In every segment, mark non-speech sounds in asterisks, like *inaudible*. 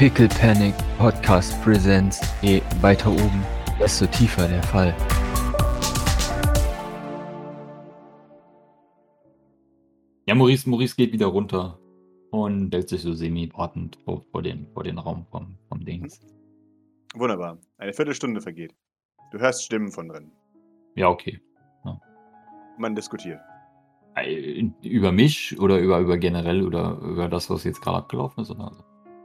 Pickle Panic Podcast Presents. Je weiter oben, desto tiefer der Fall. Ja, Maurice, Maurice geht wieder runter und stellt sich so semi-wartend vor, vor, den, vor den Raum vom, vom Dings. Wunderbar. Eine Viertelstunde vergeht. Du hörst Stimmen von drin. Ja, okay. Man diskutiert. Äh, Über mich oder über, über generell oder über das, was jetzt gerade abgelaufen ist? Oder?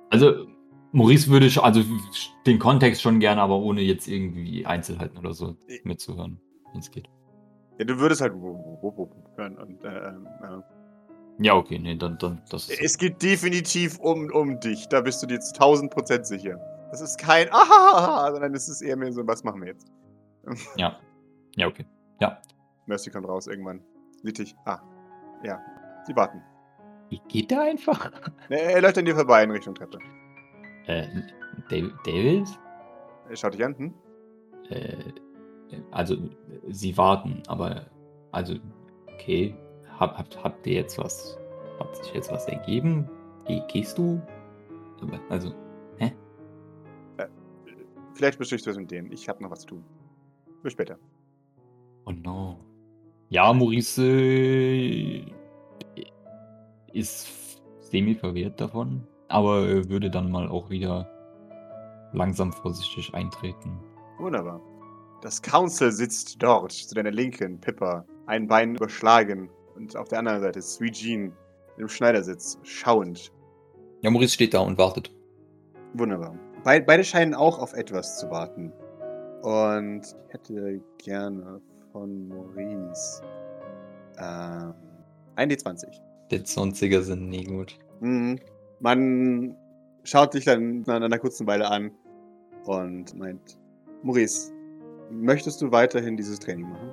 Also, Maurice würde sch- also den Kontext schon gerne, aber ohne jetzt irgendwie Einzelheiten oder so mitzuhören, wenn es geht. Ja, du würdest halt hören. Und, äh, ähm, äh. Ja, okay, nee, dann, dann das ist. Es geht definitiv um, um dich. Da bist du dir zu 1000 Prozent sicher. Das ist kein Ahahaha, sondern es ist eher mehr so, was machen wir jetzt? *laughs* Ja. Ja, okay. Ja. Mercy kommt raus irgendwann. Sieht dich. Ah. Ja. Sie warten. Wie geht der einfach? Er, er läuft an dir vorbei in Richtung Treppe. Äh, David? Schaut dich an. Hm? Äh, also, sie warten, aber, also, okay. Hab, habt, habt ihr jetzt was, hat sich jetzt was ergeben? Geh, gehst du? Also, hä? Vielleicht besprichst du es mit denen. Ich habe noch was zu tun. Bis später. Oh no. Ja, Maurice äh, ist semi verwirrt davon, aber er würde dann mal auch wieder langsam vorsichtig eintreten. Wunderbar. Das Council sitzt dort, zu deiner Linken, Pippa, ein Bein überschlagen und auf der anderen Seite Sweet Jean im Schneidersitz, schauend. Ja, Maurice steht da und wartet. Wunderbar. Be beide scheinen auch auf etwas zu warten. Und ich hätte gerne von Maurice ähm, ein D20. Die 20er sind nie gut. Mhm. Man schaut dich dann nach einer kurzen Weile an und meint, Maurice, möchtest du weiterhin dieses Training machen?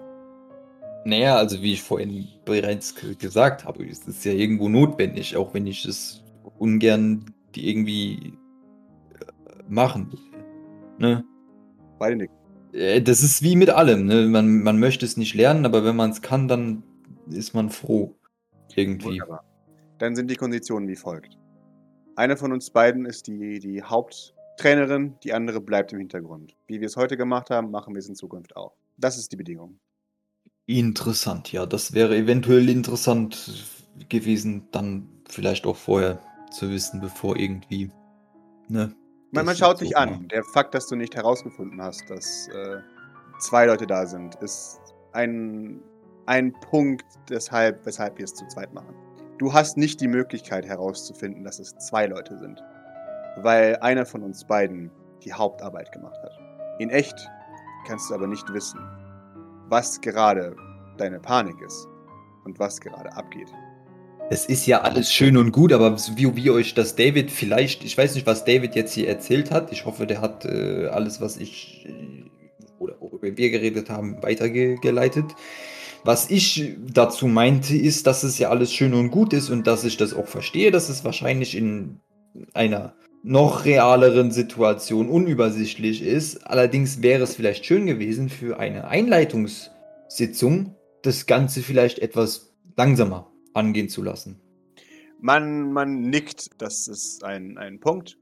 Naja, also wie ich vorhin bereits ge- gesagt habe, es ist ja irgendwo notwendig, auch wenn ich es ungern die irgendwie äh, machen will. Ne? Beide nicken. Äh, Das ist wie mit allem, ne? Man, man möchte es nicht lernen, aber wenn man es kann, dann ist man froh. Irgendwie. Wunderbar. Dann sind die Konditionen wie folgt. Eine von uns beiden ist die, die Haupttrainerin, die andere bleibt im Hintergrund. Wie wir es heute gemacht haben, machen wir es in Zukunft auch. Das ist die Bedingung. Interessant, ja. Das wäre eventuell interessant gewesen, dann vielleicht auch vorher zu wissen, bevor irgendwie. Ne? Man, man schaut war. an. Der Fakt, dass du nicht herausgefunden hast, dass äh, zwei Leute da sind, ist ein, ein Punkt, deshalb, weshalb wir es zu zweit machen. Du hast nicht die Möglichkeit herauszufinden, dass es zwei Leute sind, weil einer von uns beiden die Hauptarbeit gemacht hat. In echt kannst du aber nicht wissen, was gerade deine Panik ist und was gerade abgeht. Es ist ja alles schön und gut, aber wie, wie euch das David vielleicht, ich weiß nicht, was David jetzt hier erzählt hat. Ich hoffe, der hat äh, alles, was ich äh, oder worüber wir geredet haben, weitergeleitet. Was ich dazu meinte, ist, dass es ja alles schön und gut ist und dass ich das auch verstehe, dass es wahrscheinlich in einer noch realeren Situation unübersichtlich ist. Allerdings wäre es vielleicht schön gewesen für eine Einleitungssitzung, das Ganze vielleicht etwas langsamer angehen zu lassen. Man, man nickt, das ist ein, ein Punkt.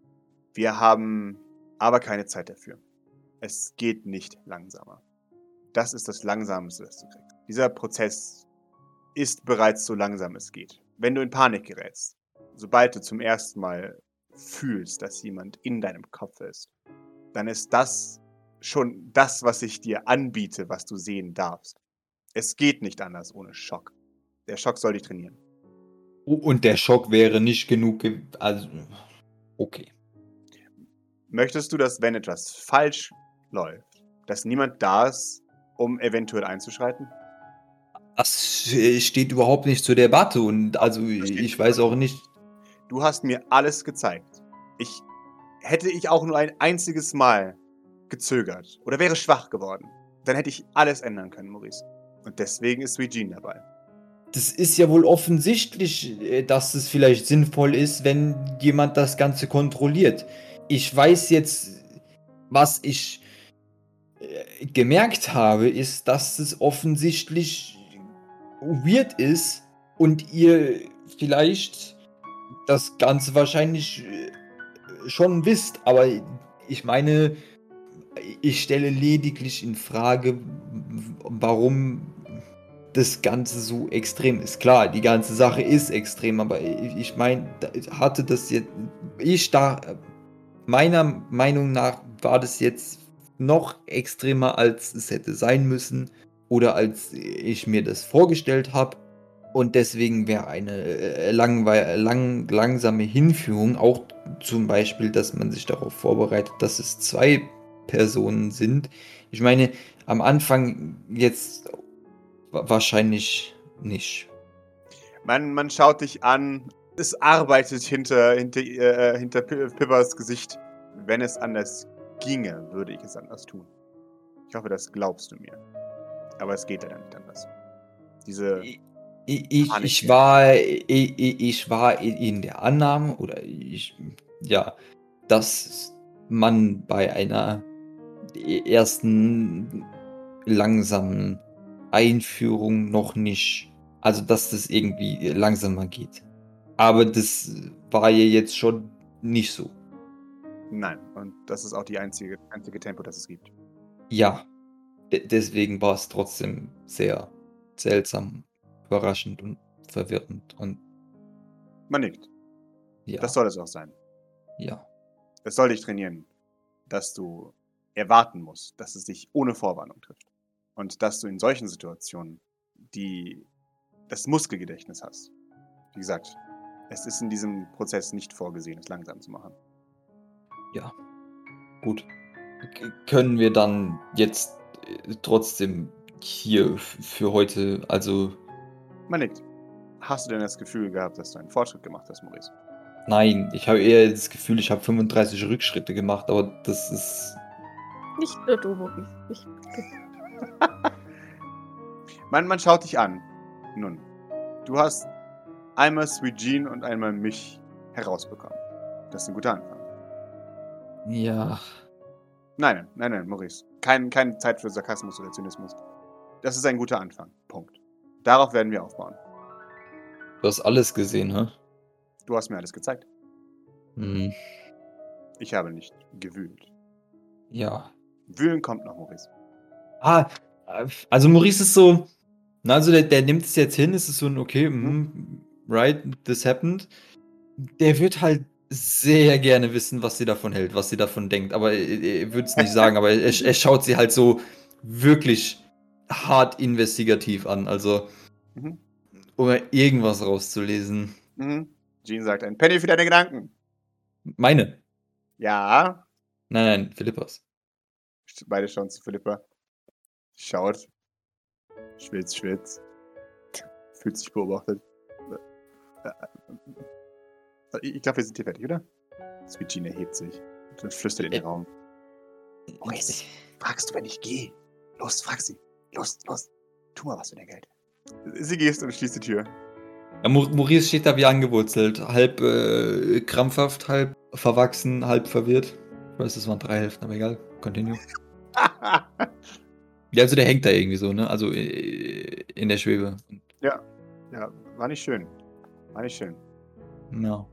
Wir haben aber keine Zeit dafür. Es geht nicht langsamer. Das ist das Langsamste, was du kriegst. Dieser Prozess ist bereits so langsam es geht. Wenn du in Panik gerätst, sobald du zum ersten Mal fühlst, dass jemand in deinem Kopf ist, dann ist das schon das, was ich dir anbiete, was du sehen darfst. Es geht nicht anders ohne Schock. Der Schock soll dich trainieren. Und der Schock wäre nicht genug. ge- Also, okay. Möchtest du, dass wenn etwas falsch läuft, dass niemand da ist, um eventuell einzuschreiten? Das steht überhaupt nicht zur Debatte und also ich weiß auch nicht. Du hast mir alles gezeigt. Ich hätte ich auch nur ein einziges Mal gezögert oder wäre schwach geworden, dann hätte ich alles ändern können, Maurice. Und deswegen ist Jean dabei. Das ist ja wohl offensichtlich, äh, dass es vielleicht sinnvoll ist, wenn jemand das Ganze kontrolliert. Ich weiß jetzt, was ich äh, gemerkt habe, ist, dass es offensichtlich weird ist und ihr vielleicht das Ganze wahrscheinlich äh, schon wisst, aber ich meine, ich stelle lediglich in Frage, warum das Ganze so extrem ist. Klar, die ganze Sache ist extrem, aber ich meine, hatte das jetzt, ich da, meiner Meinung nach war das jetzt noch extremer, als es hätte sein müssen oder als ich mir das vorgestellt habe. Und deswegen wäre eine äh, lang, lang, langsame Hinführung, auch zum Beispiel, dass man sich darauf vorbereitet, dass es zwei Personen sind. Ich meine, am Anfang jetzt wahrscheinlich nicht. Man, man schaut dich an, es arbeitet hinter, hinter, äh, hinter Pippers Gesicht. Wenn es anders ginge, würde ich es anders tun. Ich hoffe, das glaubst du mir. Aber es geht leider nicht anders. Diese. Ich, ich, ich war, ich, ich war in der Annahme, oder ich, ja, dass man bei einer ersten langsamen Einführung noch nicht, also dass das irgendwie langsamer geht. Aber das war ja jetzt schon nicht so. Nein, und das ist auch die einzige, einzige Tempo, das es gibt. Ja, deswegen war es trotzdem sehr seltsam, überraschend und verwirrend und. Man nickt. Ja. Das soll es auch sein. Ja. Es soll dich trainieren, dass du erwarten musst, dass es dich ohne Vorwarnung trifft. Und dass du in solchen Situationen die, das Muskelgedächtnis hast. Wie gesagt, es ist in diesem Prozess nicht vorgesehen, es langsam zu machen. Ja. Gut. K können wir dann jetzt trotzdem hier für heute, also. Man nickt. Hast du denn das Gefühl gehabt, dass du einen Fortschritt gemacht hast, Maurice? Nein, ich habe eher das Gefühl, ich habe 35 Rückschritte gemacht, aber das ist. Nicht nur du, Maurice. Ich *laughs* man, man schaut dich an. Nun, du hast einmal Sweet Jean und einmal mich herausbekommen. Das ist ein guter Anfang. Ja. Nein, nein, nein, Maurice. Kein, keine Zeit für Sarkasmus oder Zynismus. Das ist ein guter Anfang. Punkt. Darauf werden wir aufbauen. Du hast alles gesehen, hä? Du hast mir alles gezeigt. Hm. Ich habe nicht gewühlt. Ja. Wühlen kommt noch, Maurice. Ah, also Maurice ist so, na, also der, der nimmt es jetzt hin, es ist so ein, okay, mm, right, this happened. Der wird halt sehr gerne wissen, was sie davon hält, was sie davon denkt, aber er würde es nicht sagen, aber er, er, schaut sie halt so wirklich hart investigativ an, also mhm. um irgendwas rauszulesen. Mhm. Jean sagt, ein Penny für deine Gedanken. Meine? Ja. Nein, nein, Philippas. Beide schauen zu Philippa. Schaut. Schwitz, schwitz. Fühlt sich beobachtet. Ich glaube, wir sind hier fertig, oder? Sweet Jean erhebt sich und flüstert in den Raum. Maurice, fragst du, wenn ich gehe? Los, frag sie. Los, los. Tu mal was für dein Geld. Sie geht und schließt die Tür. Ja, Maurice steht da wie angewurzelt. Halb äh, krampfhaft, halb verwachsen, halb verwirrt. Ich weiß, das waren drei Hälften, aber egal. Continue. *laughs* ja, also der hängt da irgendwie so, ne? Also äh, in der Schwebe. Ja, ja, war nicht schön. War nicht schön. No.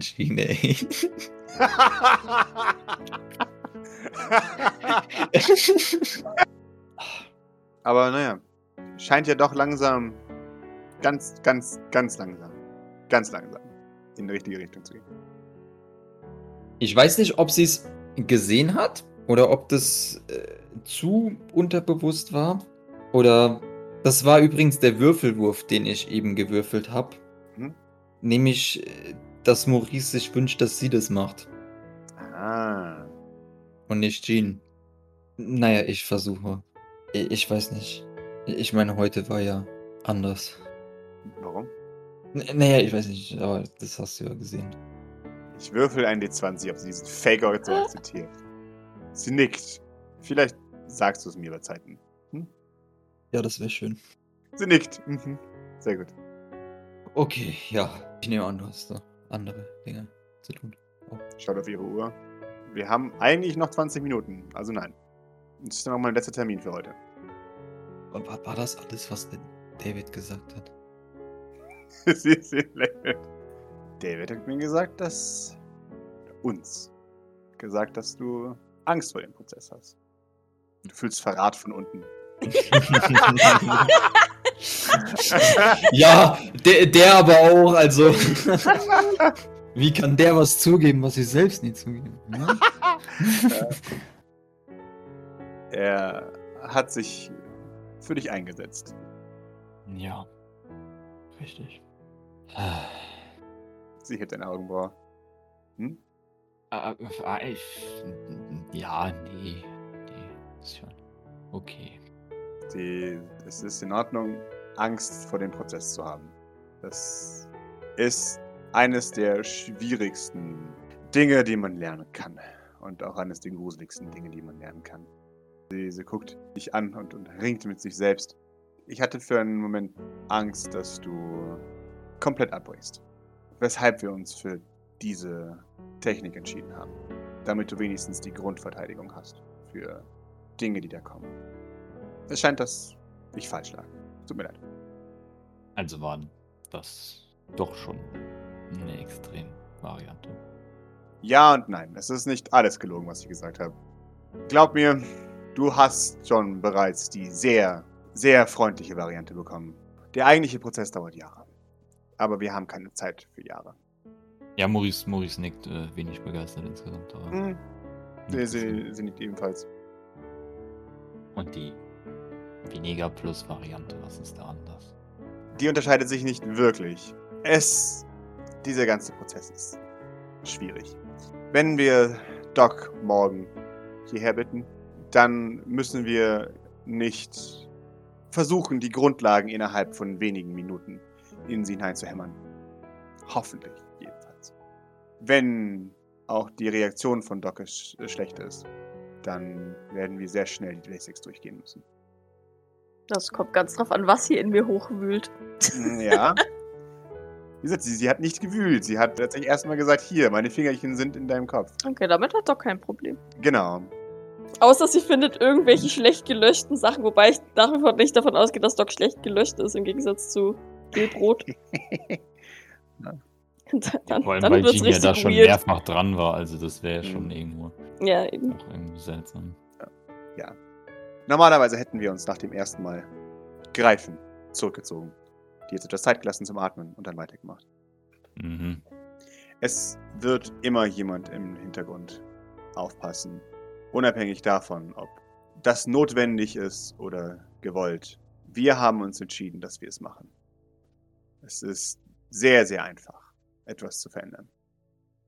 Schiene, ey. *laughs* Aber naja, scheint ja doch langsam, ganz, ganz, ganz langsam, ganz langsam in die richtige Richtung zu gehen. Ich weiß nicht, ob sie es gesehen hat oder ob das äh, zu unterbewusst war. Oder das war übrigens der Würfelwurf, den ich eben gewürfelt habe. Mhm. Nämlich, äh, dass Maurice sich wünscht, dass sie das macht. Ah. Und nicht Jean. Naja, ich versuche. Ich weiß nicht. Ich meine, heute war ja anders. Warum? N naja, ich weiß nicht, aber das hast du ja gesehen. Ich würfel ein D20, ob sie diesen Faker so akzeptiert. *gasps* Sie nickt. Vielleicht sagst du es mir bei Zeiten. Hm? Ja, das wäre schön. Sie nickt. Mhm. Sehr gut. Okay, ja. Ich nehme an, du hast da andere Dinge zu tun. Oh. Schaut auf ihre Uhr. Wir haben eigentlich noch 20 Minuten. Also nein. Das ist noch mein letzter Termin für heute. War, war das alles, was denn David gesagt hat? *laughs* sie, sie lächelt. David hat mir gesagt, dass uns gesagt, dass du Angst vor dem Prozess hast. Du fühlst Verrat von unten. *laughs* *laughs* Ja, der, der aber auch, also. Wie kann der was zugeben, was ich selbst nie zugeben? Ne? *laughs* Er hat sich für dich eingesetzt. Ja. Richtig. Sie hebt deine Augenbraue. Hm? Äh, äh, ich- ja, nee. Nee, ist schon okay. Die, es ist in Ordnung, Angst vor dem Prozess zu haben. Das ist eines der schwierigsten Dinge, die man lernen kann. Und auch eines der gruseligsten Dinge, die man lernen kann. Sie, sie guckt dich an und, und ringt mit sich selbst. Ich hatte für einen Moment Angst, dass du komplett abbrichst. Weshalb wir uns für diese Technik entschieden haben. Damit du wenigstens die Grundverteidigung hast für Dinge, die da kommen. Es scheint, dass ich falsch lag. Tut mir leid. Also war das doch schon eine Extrem-Variante. Ja und nein. Es ist nicht alles gelogen, was ich gesagt habe. Glaub mir, du hast schon bereits die sehr, sehr freundliche Variante bekommen. Der eigentliche Prozess dauert Jahre. Aber wir haben keine Zeit für Jahre. Ja, Maurice, Maurice nickt äh, wenig begeistert insgesamt. Aber Hm, sie, sie, sie nickt ebenfalls. Und die weniger Plus-Variante, was ist da anders? Die unterscheidet sich nicht wirklich. Es. Dieser ganze Prozess ist schwierig. Wenn wir Doc morgen hierher bitten, dann müssen wir nicht versuchen, die Grundlagen innerhalb von wenigen Minuten in sie hineinzuhämmern. Hoffentlich, jedenfalls. Wenn auch die Reaktion von Doc sch schlecht ist, dann werden wir sehr schnell die Basics durchgehen müssen. Das kommt ganz drauf an, was hier in mir hochwühlt. Mm, Ja. *laughs* Wie gesagt, sie, sie hat nicht gewühlt. Sie hat tatsächlich erstmal gesagt, hier, meine Fingerchen sind in deinem Kopf. Okay, damit hat doch kein Problem. Genau. Außer sie findet irgendwelche schlecht gelöschten Sachen, wobei ich nach wie vor nicht davon ausgehe, dass Doc schlecht gelöscht ist, im Gegensatz zu Gelbrot. *laughs* Ja. dann Vor allem, dann weil Jean ja da schon weird. mehrfach dran war, also das wäre ja schon Mhm. irgendwo Ja, eben. auch irgendwie seltsam. Normalerweise hätten wir uns nach dem ersten Mal greifen zurückgezogen. Die jetzt etwas Zeit gelassen zum Atmen und dann weitergemacht. Mhm. Es wird immer jemand im Hintergrund aufpassen. Unabhängig davon, ob das notwendig ist oder gewollt. Wir haben uns entschieden, dass wir es machen. Es ist sehr, sehr einfach, etwas zu verändern.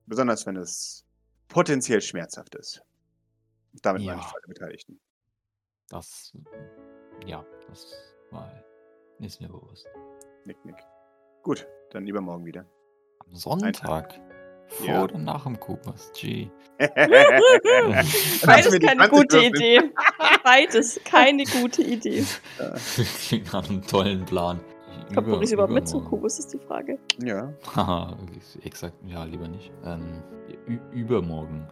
Besonders wenn es potenziell schmerzhaft ist. Damit meine ich Ja. alle Beteiligten. Das, ja, das war, ist mir bewusst. Nick, nick. Gut, dann übermorgen wieder. Am Sonntag, vor Ja. oder nach dem Kubas, *laughs* G. Beides keine 20 gute würfeln. Idee. Beides keine gute Idee. Klingt nach einem tollen Plan. Kommt Maurice überhaupt mit zum übermorgen. Kubus, ist die Frage. Ja. Haha, exakt, ja, lieber nicht. Ähm, übermorgen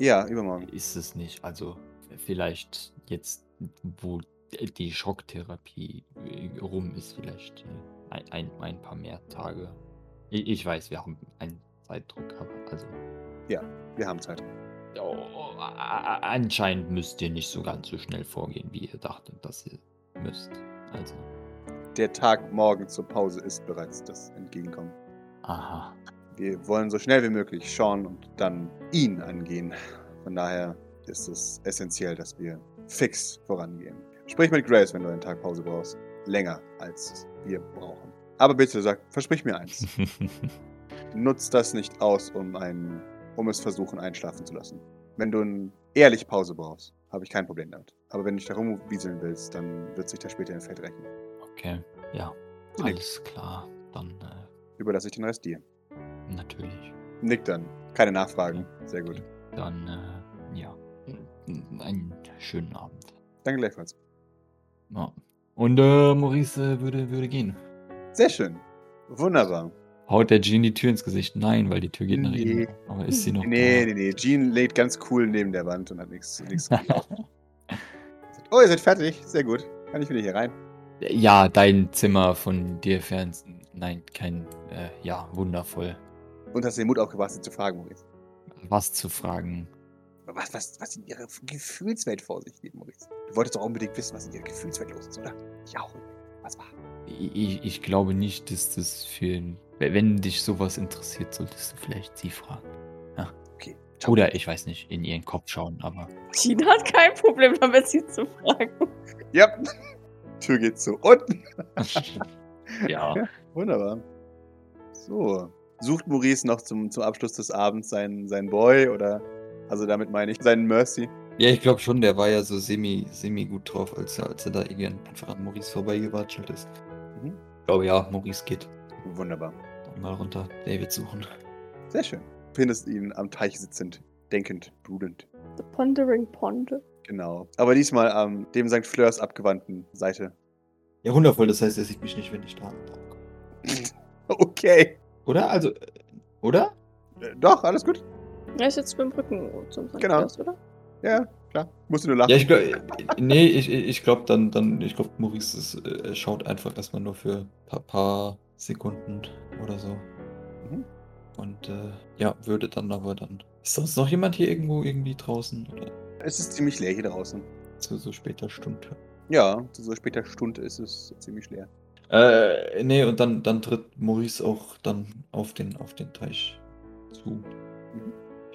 Ja, übermorgen. ist es nicht. Also, vielleicht jetzt, wo die Schocktherapie äh, rum ist, vielleicht äh, ein, ein, ein paar mehr Tage. Ich, ich weiß, wir haben einen Zeitdruck, aber also. Wir haben Zeit. Oh, a- anscheinend müsst ihr nicht so ganz so schnell vorgehen, wie ihr dachtet, dass ihr müsst. Also, Der Tag morgen zur Pause ist bereits das Entgegenkommen. aha. Wir wollen so schnell wie möglich Sean und dann ihn angehen. Von daher ist es essentiell, dass wir fix vorangehen. Sprich mit Grace, wenn du einen Tag Pause brauchst. Länger als wir brauchen. Aber bitte sag, versprich mir eins. *laughs* Nutz das nicht aus, um ein, um es versuchen einschlafen zu lassen. Wenn du ein ehrlich Pause brauchst, habe ich kein Problem damit. Aber wenn du dich da rumwieseln willst, dann wird sich das später im Feld rächen. okay, ja, nickt. alles klar. Dann äh, Überlasse ich den Rest dir. natürlich. Nick dann. Keine Nachfragen. Sehr gut. Dann, äh, einen schönen Abend. Danke gleichfalls. Ja. Und äh, Maurice äh, würde, würde gehen. Sehr schön. Wunderbar. Haut der Jean die Tür ins Gesicht? Nein, weil die Tür geht nach Nee. innen. Aber ist sie noch Nee, da? nee, nee. Jean lädt ganz cool neben der Wand und hat nichts. *laughs* oh, ihr seid fertig. Sehr gut. Kann ich wieder hier rein? Ja, dein Zimmer von dir fern. Nein, kein. Äh, ja, wundervoll. Und hast den Mut aufgebracht, sie zu fragen, Maurice. was zu fragen. Was, was, was in ihrer Gefühlswelt vor sich geht, Maurice? Du wolltest doch unbedingt wissen, was in ihrer Gefühlswelt los ist, oder? Ich auch. Was war? Ich, ich glaube nicht, dass das für. Wenn dich sowas interessiert, solltest du vielleicht sie fragen. Okay. ciao. Oder ich weiß nicht, in ihren Kopf schauen, aber. Gina hat kein Problem damit, sie zu fragen. Ja. *laughs* Tür geht zu unten. *laughs* ja. *laughs* Wunderbar. So. Sucht Maurice noch zum, zum Abschluss des Abends seinen, seinen Boy oder. Also damit meine ich seinen Mercy. Ja, ich glaube schon, der war ja so semi, semi gut drauf, als er, als er da irgendwie einfach an Maurice vorbeigewatschelt ist. Mhm. Ich glaube ja, Maurice geht. Wunderbar. Dann mal runter David suchen. Sehr schön. Du findest ihn am Teich sitzend, denkend, brudend. The Pondering Pond. Genau. Aber diesmal am dem St. Fleurs abgewandten Seite. Ja, wundervoll, das heißt, er sieht mich nicht, wenn ich da ankomme. *laughs* Okay. Oder? Also, äh, oder? Äh, Doch, alles gut. Er ist jetzt dem Rücken zum St. Genau. Claus, oder? Ja, klar. Musst du nur lachen. Ja, ich glaube, nee, ich, ich glaube dann, dann, ich glaube, Maurice ist, äh, schaut einfach erstmal nur für ein paar, paar Sekunden oder so. Mhm. Und äh, ja, würde dann aber dann. Ist sonst noch jemand hier irgendwo irgendwie draußen? Oder Es ist ziemlich leer hier draußen. zu so später Stunde? Ja, zu so später Stunde ist es ziemlich leer. Äh, nee, und dann, dann tritt Maurice auch dann auf den, auf den Teich zu.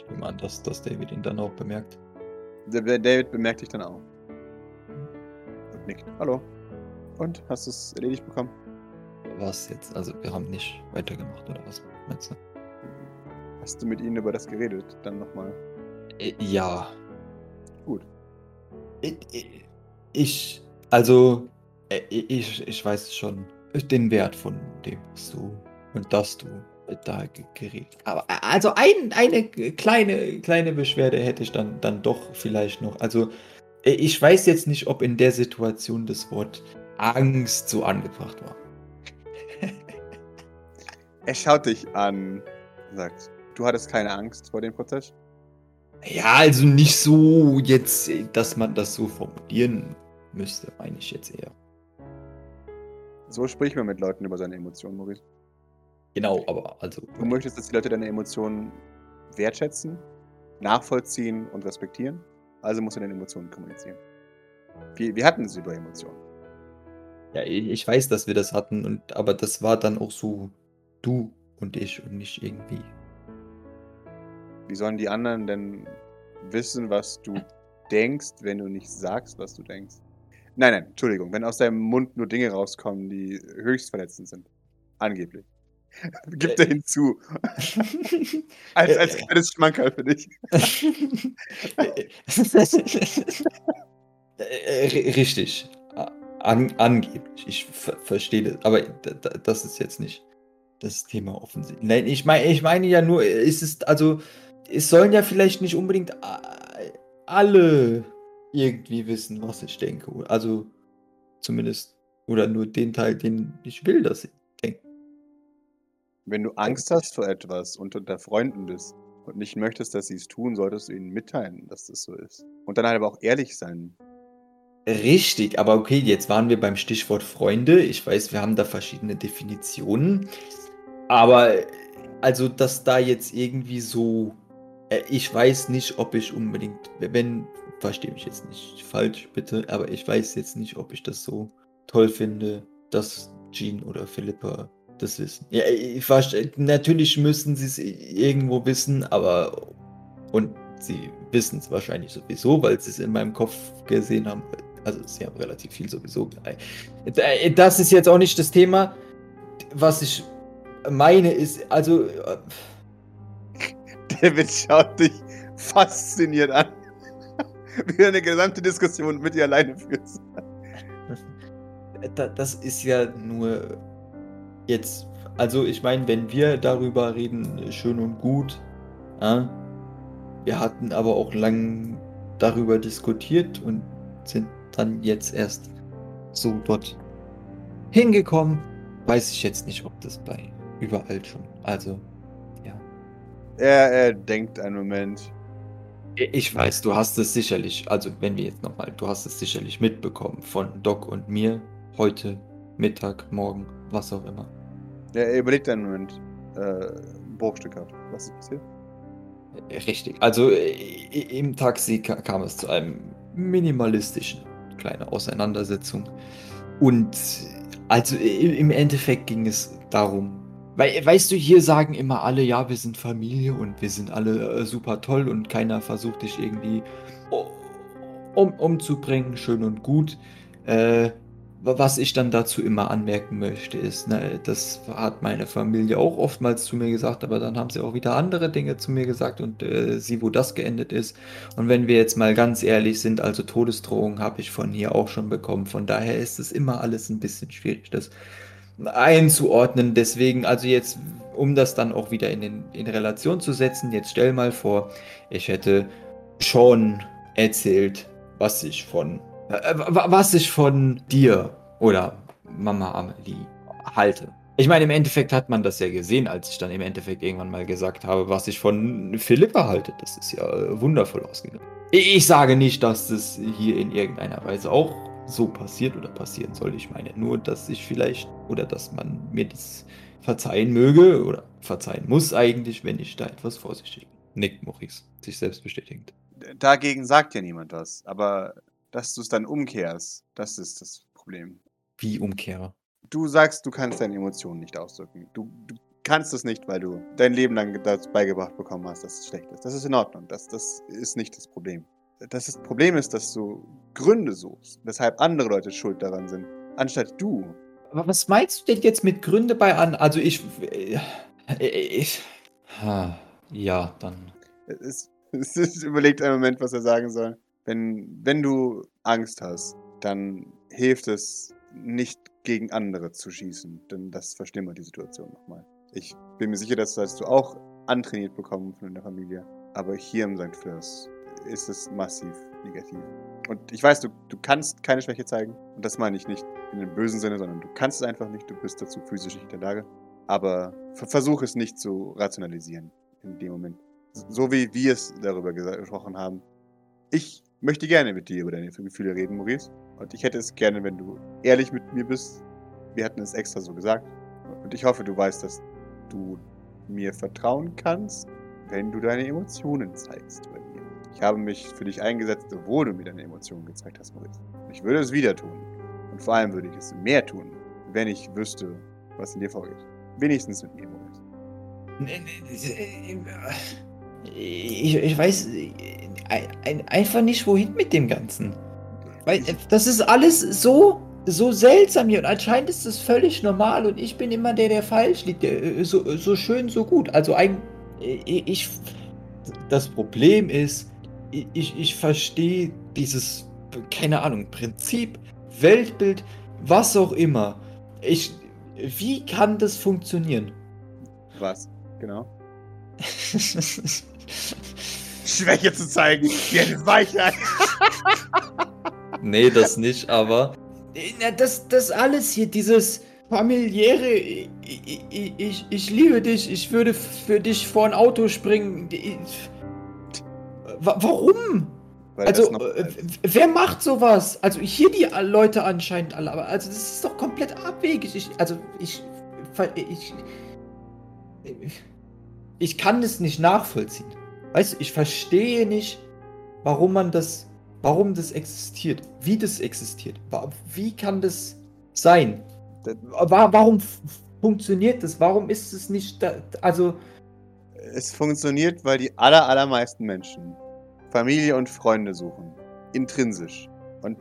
Ich nehme an, dass, dass David ihn dann auch bemerkt. David bemerkt dich dann auch. Und nickt. Hallo. Und, hast du es erledigt bekommen? Was jetzt? Also, wir haben nicht weitergemacht, oder was meinst du? Hast du mit ihnen über das geredet? Dann nochmal. Äh, Ja. Gut. Ich, ich- ich, also, äh, ich, ich weiß schon den Wert von dem, was du und dass du da ge- geredet Aber äh, also ein, eine kleine, kleine Beschwerde hätte ich dann, dann doch vielleicht noch. Also, äh, ich weiß jetzt nicht, ob in der Situation das Wort Angst so angebracht war. *laughs* Er schaut dich an und sagt, du hattest keine Angst vor dem Prozess? Ja, also nicht so jetzt, äh, dass man das so formulieren müsste, meine ich jetzt eher. So spricht man mit Leuten über seine Emotionen, Maurice. Genau, aber also. Du möchtest, dass die Leute deine Emotionen wertschätzen, nachvollziehen und respektieren. Also musst du deine Emotionen kommunizieren. Wir, wir hatten es über Emotionen. Ja, ich ich weiß, dass wir das hatten, und, aber das war dann auch so du und ich und nicht irgendwie. Wie sollen die anderen denn wissen, was du *laughs* denkst, wenn du nicht sagst, was du denkst? Nein, nein, Entschuldigung. Wenn aus deinem Mund nur Dinge rauskommen, die höchst verletzend sind. Angeblich. Gibt er hinzu. *laughs* Als, als kleines Schmankerl für dich. *laughs* Äh, ri- Richtig. An, angeblich. Ich ver verstehe das. Aber das ist jetzt nicht das Thema offensichtlich. Nein, ich meine, ich meine ja nur, es ist, also, es sollen ja vielleicht nicht unbedingt alle irgendwie wissen, was ich denke. Also, zumindest, oder nur den Teil, den ich will, dass sie. Wenn du Angst hast vor etwas und unter Freunden bist und nicht möchtest, dass sie es tun, solltest du ihnen mitteilen, dass das so ist. Und dann halt aber auch ehrlich sein. Richtig, aber okay, jetzt waren wir beim Stichwort Freunde. Ich weiß, wir haben da verschiedene Definitionen. Aber also, dass da jetzt irgendwie so. äh, Ich weiß nicht, ob ich unbedingt. Wenn. Verstehe mich jetzt nicht falsch, bitte. Aber ich weiß jetzt nicht, ob ich das so toll finde, dass Jean oder Philippa das wissen. Ja, ich verstehe. Natürlich müssen sie es irgendwo wissen, aber. Und sie wissen es wahrscheinlich sowieso, weil sie es in meinem Kopf gesehen haben. Also sie haben relativ viel sowieso. Äh, Das ist jetzt auch nicht das Thema. Was ich meine ist, also äh, David schaut dich fasziniert an. *laughs* Wie du eine gesamte Diskussion mit dir alleine führst. da- das ist ja nur jetzt, also ich meine, wenn wir darüber reden, schön und gut. Ja? Wir hatten aber auch lang darüber diskutiert und sind dann jetzt erst so dort hingekommen. Weiß ich jetzt nicht, ob das bei überall schon. Also, ja. Er, er denkt einen Moment. Ich weiß, du hast es sicherlich, also wenn wir jetzt nochmal, du hast es sicherlich mitbekommen von Doc und mir heute, Mittag, morgen, was auch immer. Er, er überlegt einen Moment. Äh, bruchstückhaft. Was ist passiert? Richtig. Also äh, im Taxi ka- kam es zu einem minimalistischen kleine Auseinandersetzung. Und also i- im Endeffekt ging es darum, weil, weißt du, hier sagen immer alle, ja, wir sind Familie und wir sind alle äh, super toll und keiner versucht dich irgendwie um, umzubringen, schön und gut. Äh, was ich dann dazu immer anmerken möchte, ist, ne, das hat meine Familie auch oftmals zu mir gesagt, aber dann haben sie auch wieder andere Dinge zu mir gesagt und äh, sieh, wo das geendet ist. Und wenn wir jetzt mal ganz ehrlich sind, also Todesdrohungen habe ich von hier auch schon bekommen. Von daher ist es immer alles ein bisschen schwierig, das einzuordnen. Deswegen, also jetzt, um das dann auch wieder in, den, in Relation zu setzen, jetzt stell mal vor, ich hätte schon erzählt, was ich von, was ich von dir oder Mama Amelie halte. Ich meine, im Endeffekt hat man das ja gesehen, als ich dann im Endeffekt irgendwann mal gesagt habe, was ich von Philippa halte. Das ist ja äh, wundervoll ausgegangen. Ich ich sage nicht, dass das hier in irgendeiner Weise auch so passiert oder passieren soll. Ich meine nur, dass ich vielleicht oder dass man mir das verzeihen möge oder verzeihen muss eigentlich, wenn ich da etwas vorsichtig bin. Nickt Maurice, sich selbst bestätigend. Dagegen sagt ja niemand was. Aber dass du es dann umkehrst, das ist das Problem. Wie Umkehrer. Du sagst, du kannst deine Emotionen nicht ausdrücken. Du, du kannst es nicht, weil du dein Leben lang dazu beigebracht bekommen hast, dass es schlecht ist. Das ist in Ordnung. Das, das ist nicht das Problem. Das ist- Problem ist, dass du Gründe suchst, weshalb andere Leute schuld daran sind, anstatt du. Aber was meinst du denn jetzt mit Gründe bei an? Also ich. äh, ich ah, ja, dann. Es ist, *laughs* es ist überlegt einen Moment, was er sagen soll. Wenn, wenn du Angst hast, dann hilft es nicht gegen andere zu schießen, denn das verschlimmert die Situation nochmal. Ich bin mir sicher, dass das hast du auch antrainiert bekommen von deiner Familie. Aber hier im St. Flörs ist es massiv negativ. Und ich weiß, du, du kannst keine Schwäche zeigen. Und das meine ich nicht in dem bösen Sinne, sondern du kannst es einfach nicht. Du bist dazu physisch nicht in der Lage. Aber ver- versuch es nicht zu rationalisieren in dem Moment. So wie wir es darüber gesprochen haben. Ich möchte gerne mit dir über deine Gefühle reden, Maurice. Und ich hätte es gerne, wenn du ehrlich mit mir bist. Wir hatten es extra so gesagt. Und ich hoffe, du weißt, dass du mir vertrauen kannst, wenn du deine Emotionen zeigst bei mir. Ich habe mich für dich eingesetzt, obwohl du mir deine Emotionen gezeigt hast, Maurice. Und ich würde es wieder tun. Und vor allem würde ich es mehr tun, wenn ich wüsste, was in dir vorgeht. Wenigstens mit mir, Maurice. Ich, ich weiß ein, ein, einfach nicht, wohin mit dem Ganzen. Weil äh, das ist alles so, so seltsam hier und anscheinend ist das völlig normal und ich bin immer der, der falsch liegt. Der, äh, so, so schön, so gut. Also ein, ich, ich das Problem ist, ich, ich verstehe dieses, keine Ahnung, Prinzip, Weltbild, was auch immer. Ich, wie kann das funktionieren? Was? Genau. *laughs* Schwäche zu zeigen, wie eine Weichheit. Nee, das nicht, aber. Na, das, das alles hier, dieses familiäre, ich, ich, ich, liebe dich, ich würde für dich vor ein Auto springen. Warum? Weil Also, äh, wer macht sowas? Also, hier die Leute anscheinend alle, aber also, das ist doch komplett abwegig. Ich, also, ich, ich, ich kann das nicht nachvollziehen. Weißt du, ich verstehe nicht, warum man das, warum das existiert, wie das existiert. Wie kann das sein? Warum funktioniert das? Warum ist es nicht, da, also, Es funktioniert, weil die aller, allermeisten Menschen Familie und Freunde suchen. Intrinsisch. Und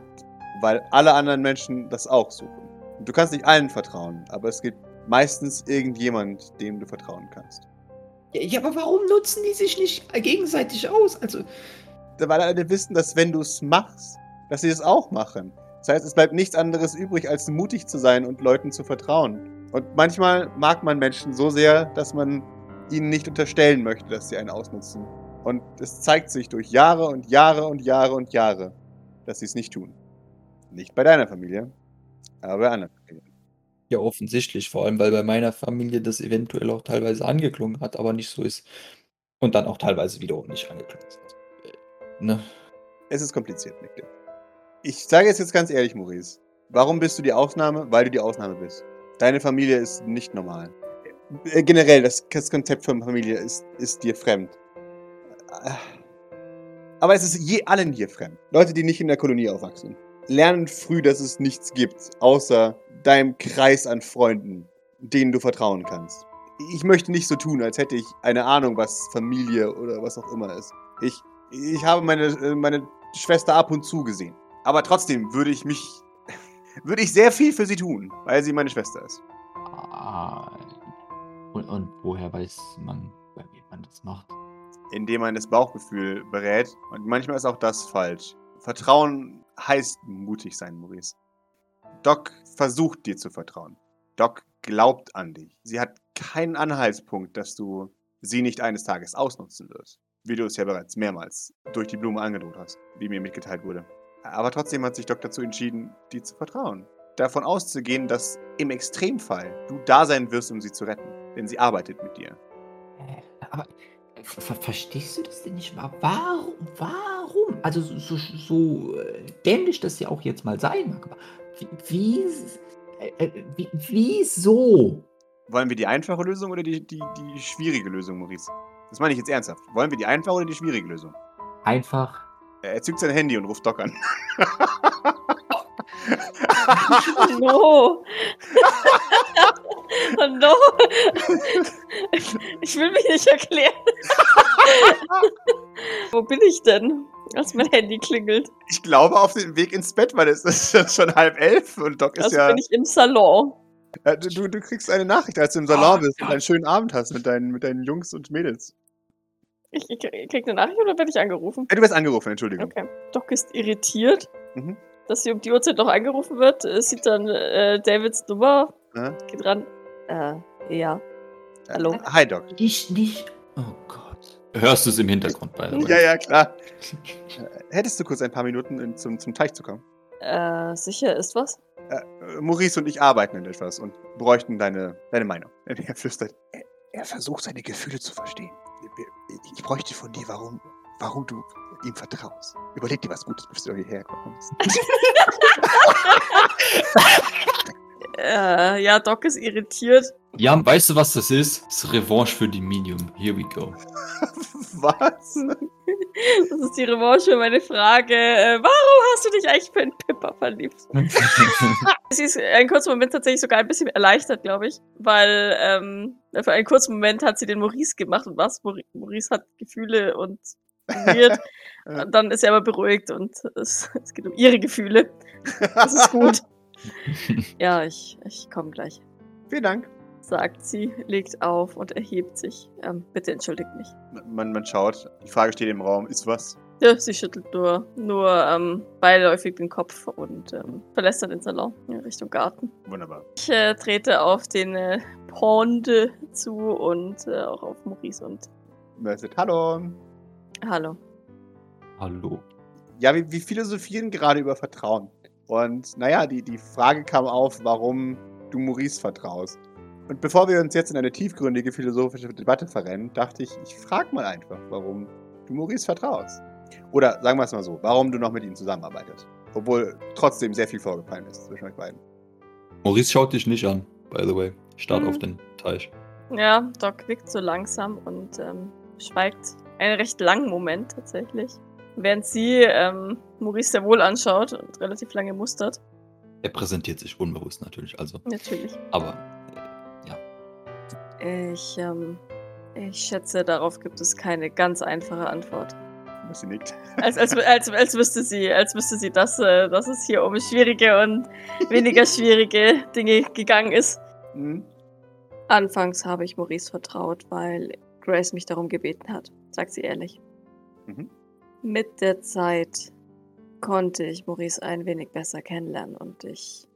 weil alle anderen Menschen das auch suchen. Du kannst nicht allen vertrauen, aber es gibt meistens irgendjemand, dem du vertrauen kannst. Ja, aber warum nutzen die sich nicht gegenseitig aus? Also, Weil alle wissen, dass wenn du es machst, dass sie es auch machen. Das heißt, es bleibt nichts anderes übrig, als mutig zu sein und Leuten zu vertrauen. Und manchmal mag man Menschen so sehr, dass man ihnen nicht unterstellen möchte, dass sie einen ausnutzen. Und es zeigt sich durch Jahre und Jahre und Jahre und Jahre, dass sie es nicht tun. Nicht bei deiner Familie, aber bei anderen Familien. Ja, offensichtlich, vor allem, weil bei meiner Familie das eventuell auch teilweise angeklungen hat, aber nicht so ist. Und dann auch teilweise wiederum nicht angeklungen ist. Äh, Ne? Es ist kompliziert, Nick. Ich sage es jetzt ganz ehrlich, Maurice. Warum bist du die Ausnahme? Weil du die Ausnahme bist. Deine Familie ist nicht normal. Äh, Generell, das, Konzept von Familie ist, ist dir fremd. Aber es ist je allen hier fremd. Leute, die nicht in der Kolonie aufwachsen, lernen früh, dass es nichts gibt, außer deinem Kreis an Freunden, denen du vertrauen kannst. Ich möchte nicht so tun, als hätte ich eine Ahnung, was Familie oder was auch immer ist. Ich, ich habe meine, meine Schwester ab und zu gesehen. Aber trotzdem würde ich mich, *laughs* würde ich sehr viel für sie tun, weil sie meine Schwester ist. Ah, und, und woher weiß man, wie man das macht? indem man das Bauchgefühl berät. Und manchmal ist auch das falsch. Vertrauen heißt mutig sein, Maurice. Doc versucht dir zu vertrauen. Doc glaubt an dich. Sie hat keinen Anhaltspunkt, dass du sie nicht eines Tages ausnutzen wirst. Wie du es ja bereits mehrmals durch die Blume angedroht hast, wie mir mitgeteilt wurde. Aber trotzdem hat sich Doc dazu entschieden, dir zu vertrauen. Davon auszugehen, dass im Extremfall du da sein wirst, um sie zu retten. Denn sie arbeitet mit dir. Äh, Aber ver verstehst du das denn nicht? Wa- Warum? Also so, so, so äh, dämlich das ja auch jetzt mal sein mag. Aber wie, äh, äh, wie wieso? Wollen wir die einfache Lösung oder die, die, die schwierige Lösung, Maurice? Das meine ich jetzt ernsthaft. Wollen wir die einfache oder die schwierige Lösung? Einfach. Er zückt sein Handy und ruft Doc an. *laughs* No. *laughs* oh no. Ich will mich nicht erklären. *laughs* Wo bin ich denn, als mein Handy klingelt? Ich glaube auf dem Weg ins Bett, weil es ist schon halb elf und Doc ist Also ja. bin ich im Salon. Äh, Du, du, kriegst eine Nachricht, als du im Oh Salon bist und einen schönen Abend hast mit deinen, mit deinen Jungs und Mädels. Ich, ich, ich krieg eine Nachricht oder werde ich angerufen? Äh, Du wirst angerufen, Entschuldigung. Okay. Doc ist irritiert, Mhm. dass sie um die Uhrzeit noch angerufen wird. Äh, Sieht dann äh, Davids Nummer, Ja. geht ran. Äh, ja. Hallo. Äh, Hi, Doc. Nicht, nicht. Oh Gott. Hörst du es im Hintergrund bei? Ja, ja, klar. Äh, Hättest du kurz ein paar Minuten in, zum, zum Teich zu kommen? Äh, sicher ist was? Äh, Maurice und ich arbeiten an etwas und bräuchten deine, deine Meinung. *laughs* Er flüstert. Er, er versucht, seine Gefühle zu verstehen. Ich, bräuchte von dir, warum, warum du ihm vertraust. Überleg dir was Gutes, bevor du hierher kommst. *laughs* *laughs* Äh, ja, Doc ist irritiert. Ja, weißt du, was das ist? Das ist Revanche für die Medium. Here we go. *laughs* was? Das ist die Revanche für meine Frage. Äh, warum hast du dich eigentlich für einen Pippa verliebt? *laughs* Sie ist einen kurzen Moment tatsächlich sogar ein bisschen erleichtert, glaube ich. Weil ähm, für einen kurzen Moment hat sie den Maurice gemacht und was? Mauri- Maurice hat Gefühle. Und *laughs* Dann ist er aber beruhigt und es, es geht um ihre Gefühle. Das ist gut. ja, ich, ich komme gleich. Vielen Dank. Sagt sie, legt auf und erhebt sich. Ähm, bitte entschuldigt mich. Man, man schaut, die Frage steht im Raum, ist was? Ja, sie schüttelt nur, nur ähm, beiläufig den Kopf und ähm, verlässt dann den Salon in Richtung Garten. Wunderbar. Ich äh, trete auf den äh, Pond zu und äh, auch auf Maurice und Merced, hallo. Hallo. Hallo. Ja, wir, wir philosophieren gerade über Vertrauen. Und naja, die, die Frage kam auf, warum du Maurice vertraust. Und bevor wir uns jetzt in eine tiefgründige philosophische Debatte verrennen, dachte ich, ich frage mal einfach, warum du Maurice vertraust. Oder sagen wir es mal so, warum du noch mit ihm zusammenarbeitest. Obwohl trotzdem sehr viel vorgefallen ist zwischen euch beiden. Maurice schaut dich nicht an, by the way. Start Mhm. auf den Teich. Ja, Doc nickt so langsam und ähm, schweigt einen recht langen Moment tatsächlich. Während sie ähm, Maurice sehr wohl anschaut und relativ lange mustert. Er präsentiert sich unbewusst natürlich, also. Natürlich. Aber Ich, ähm, ich schätze, darauf gibt es keine ganz einfache Antwort. Sie nickt. Als, als, als, als wüsste sie, als wüsste sie, dass, äh, dass es hier um schwierige und weniger *laughs* schwierige Dinge gegangen ist. Hm? Anfangs habe ich Maurice vertraut, weil Grace mich darum gebeten hat, sagt sie ehrlich. Mhm. Mit der Zeit konnte ich Maurice ein wenig besser kennenlernen und ich,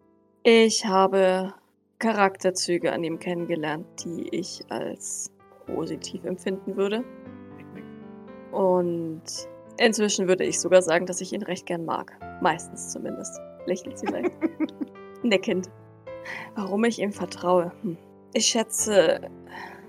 ich habe Charakterzüge an ihm kennengelernt, die ich als positiv empfinden würde. Und inzwischen würde ich sogar sagen, dass ich ihn recht gern mag. Meistens zumindest. Lächelt sie leicht. *laughs* Nickend. Warum ich ihm vertraue? Hm. Ich schätze,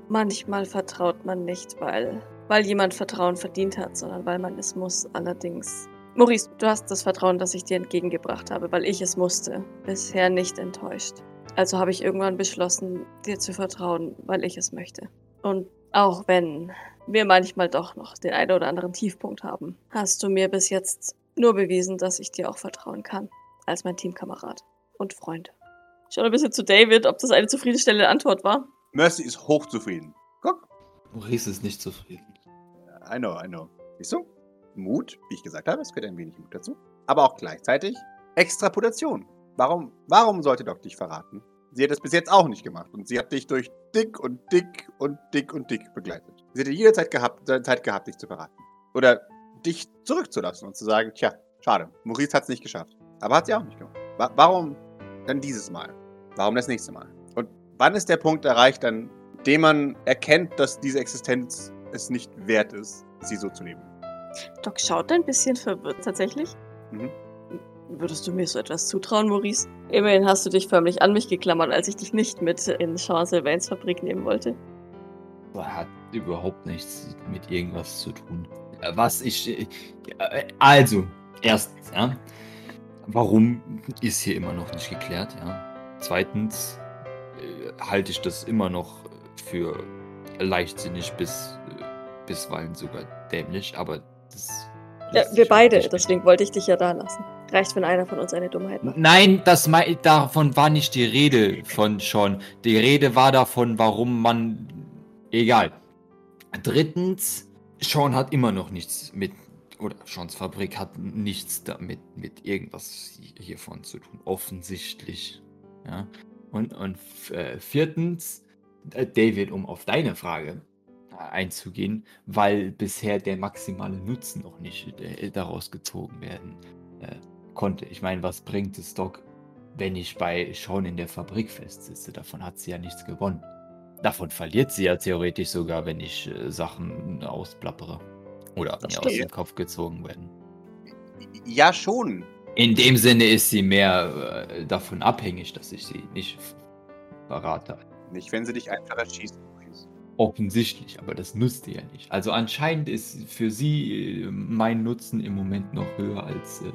manchmal vertraut man nicht, weil, weil jemand Vertrauen verdient hat, sondern weil man es muss. Allerdings. Maurice, du hast das Vertrauen, das ich dir entgegengebracht habe, weil ich es musste. Bisher nicht enttäuscht. Also habe ich irgendwann beschlossen, dir zu vertrauen, weil ich es möchte. Und auch wenn wir manchmal doch noch den einen oder anderen Tiefpunkt haben, hast du mir bis jetzt nur bewiesen, dass ich dir auch vertrauen kann. Als mein Teamkamerad und Freund. Ich schaue ein bisschen zu David, ob das eine zufriedenstellende Antwort war. Mercy ist hochzufrieden. Guck. Maurice ist nicht zufrieden. I know, I know. Siehst du? Mut, wie ich gesagt habe, es gehört ein wenig Mut dazu. Aber auch gleichzeitig Extrapolation. Warum, warum sollte Doc dich verraten? Sie hat es bis jetzt auch nicht gemacht und sie hat dich durch dick und dick und dick und dick begleitet. Sie hätte jede Zeit gehabt, äh, Zeit gehabt, dich zu verraten. Oder dich zurückzulassen und zu sagen, tja, schade, Maurice hat es nicht geschafft. Aber hat sie auch nicht gemacht. Wa warum dann dieses Mal? Warum das nächste Mal? Und wann ist der Punkt erreicht, an dem man erkennt, dass diese Existenz es nicht wert ist, sie so zu leben? Doc schaut ein bisschen verwirrt tatsächlich. Mhm. Würdest du mir so etwas zutrauen, Maurice? Immerhin hast du dich förmlich an mich geklammert, als ich dich nicht mit in Sean Sylvains Fabrik nehmen wollte. Hat überhaupt nichts mit irgendwas zu tun. Was ich. äh, Also, erstens, ja. Warum ist hier immer noch nicht geklärt, ja. Zweitens äh, halte ich das immer noch für leichtsinnig bis äh, bisweilen sogar dämlich, aber das. Ja, wir beide, deswegen wollte ich dich ja da lassen. Reicht, wenn einer von uns eine Dummheit macht. Nein, das davon war nicht die Rede von Sean. Die Rede war davon, warum man. Egal. Drittens, Sean hat immer noch nichts mit. Oder Seans Fabrik hat nichts damit mit irgendwas hi- hiervon zu tun. Offensichtlich. Ja. Und, und äh, viertens, äh, David, um auf deine Frage einzugehen, weil bisher der maximale Nutzen noch nicht äh, daraus gezogen werden konnte. Ich meine, was bringt es Doc, wenn ich bei Sean in der Fabrik festsitze? Davon hat sie ja nichts gewonnen. Davon verliert sie ja theoretisch sogar, wenn ich äh, Sachen ausplappere. Oder mir aus dem. Kopf gezogen werden. Ja, schon. In dem Sinne ist sie mehr äh, davon abhängig, dass ich sie nicht verrate. Nicht, wenn sie dich einfach erschießen. Maurice. Offensichtlich, aber das nutzt ihr ja nicht. Also anscheinend ist für sie äh, mein Nutzen im Moment noch höher als äh,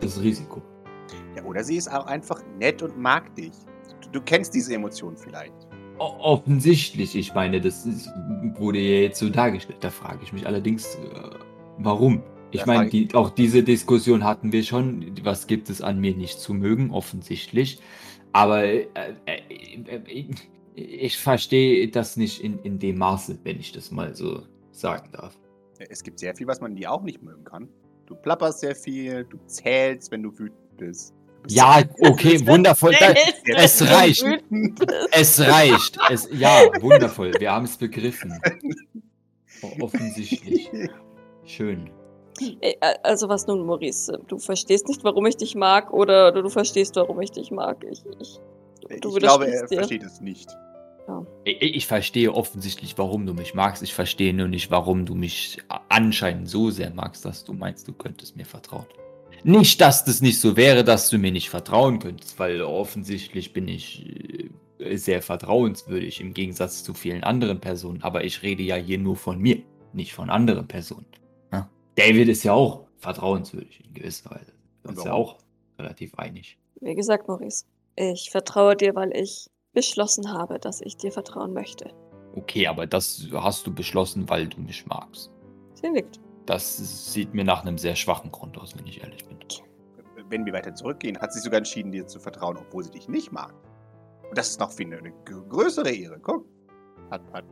das Risiko. Ja, oder sie ist auch einfach nett und mag dich. Du, du kennst diese Emotionen vielleicht. O- Offensichtlich, ich meine, das ist, wurde ja jetzt so dargestellt. Da frage ich mich allerdings, äh, warum? Ich meine, die, auch diese Diskussion hatten wir schon. Was gibt es an mir nicht zu mögen? Offensichtlich. Aber äh, äh, äh, ich verstehe das nicht in, in dem Maße, wenn ich das mal so sagen darf. Es gibt sehr viel, was man dir auch nicht mögen kann. Du plapperst sehr viel, du zählst, wenn du wütend bist. Ja, okay, wundervoll. Da, es reicht. Es reicht. Es, ja, wundervoll. Wir haben es begriffen. *laughs* Offensichtlich. Schön. Äh, Also was nun, Maurice? Du verstehst nicht, warum ich dich mag oder du verstehst, warum ich dich mag. Ich, ich, du ich glaube, er dir. versteht es nicht. Ich, ich verstehe offensichtlich, warum du mich magst. Ich verstehe nur nicht, warum du mich anscheinend so sehr magst, dass du meinst, du könntest mir vertrauen. Nicht, dass das nicht so wäre, dass du mir nicht vertrauen könntest, weil offensichtlich bin ich äh, sehr vertrauenswürdig im Gegensatz zu vielen anderen Personen. Aber ich rede ja hier nur von mir, nicht von anderen Personen. Ja? David ist ja auch vertrauenswürdig in gewisser Weise. Wir Und uns ja auch relativ einig. Wie gesagt, Maurice, ich vertraue dir, weil ich beschlossen habe, dass ich dir vertrauen möchte. Okay, aber das hast du beschlossen, weil du mich magst. Sie nickt. Das sieht mir nach einem sehr schwachen Grund aus, wenn ich ehrlich bin. Wenn wir weiter zurückgehen, hat sie sogar entschieden, dir zu vertrauen, obwohl sie dich nicht mag. Und das ist noch viel eine größere Ehre. Guck. Hat, hat.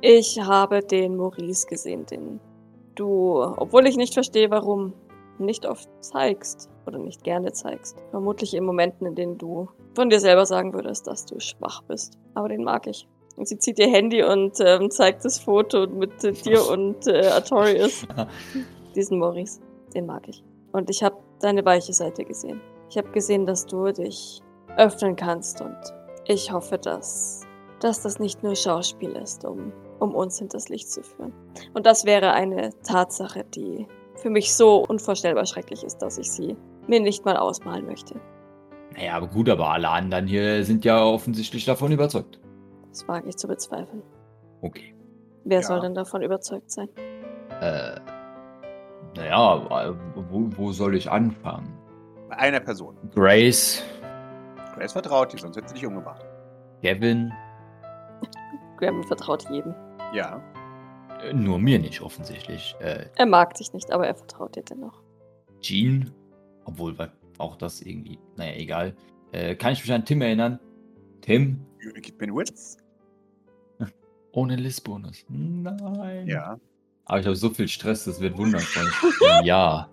Ich habe den Maurice gesehen, den du, obwohl ich nicht verstehe, warum, nicht oft zeigst oder nicht gerne zeigst. Vermutlich in Momenten, in denen du von dir selber sagen würdest, dass du schwach bist. Aber den mag ich. Und sie zieht ihr Handy und ähm, zeigt das Foto mit äh, dir *laughs* und äh, Artorius. *laughs* Diesen Maurice, den mag ich. Und ich habe deine weiche Seite gesehen. Ich habe gesehen, dass du dich öffnen kannst und ich hoffe, dass, dass das nicht nur Schauspiel ist, um, um uns hinters Licht zu führen. Und das wäre eine Tatsache, die für mich so unvorstellbar schrecklich ist, dass ich sie mir nicht mal ausmalen möchte. Naja, aber gut, aber alle anderen hier sind ja offensichtlich davon überzeugt. Das wage ich zu bezweifeln. Okay. Wer Ja. soll denn davon überzeugt sein? Äh, naja, wo, wo soll ich anfangen? Bei einer Person. Grace, Grace vertraut dir, sonst hätte sie dich umgebracht. Kevin, Graham vertraut jedem. Ja. Äh, Nur mir nicht, offensichtlich. Äh, Er mag dich nicht, aber er vertraut dir dennoch. Jean, obwohl weil auch das irgendwie, naja, egal. Äh, kann ich mich an Tim erinnern? Tim? Gib mir einen Witz. Ohne List-Bonus. Nein. Ja. Aber ich habe so viel Stress, das wird wundervoll. *laughs* ja.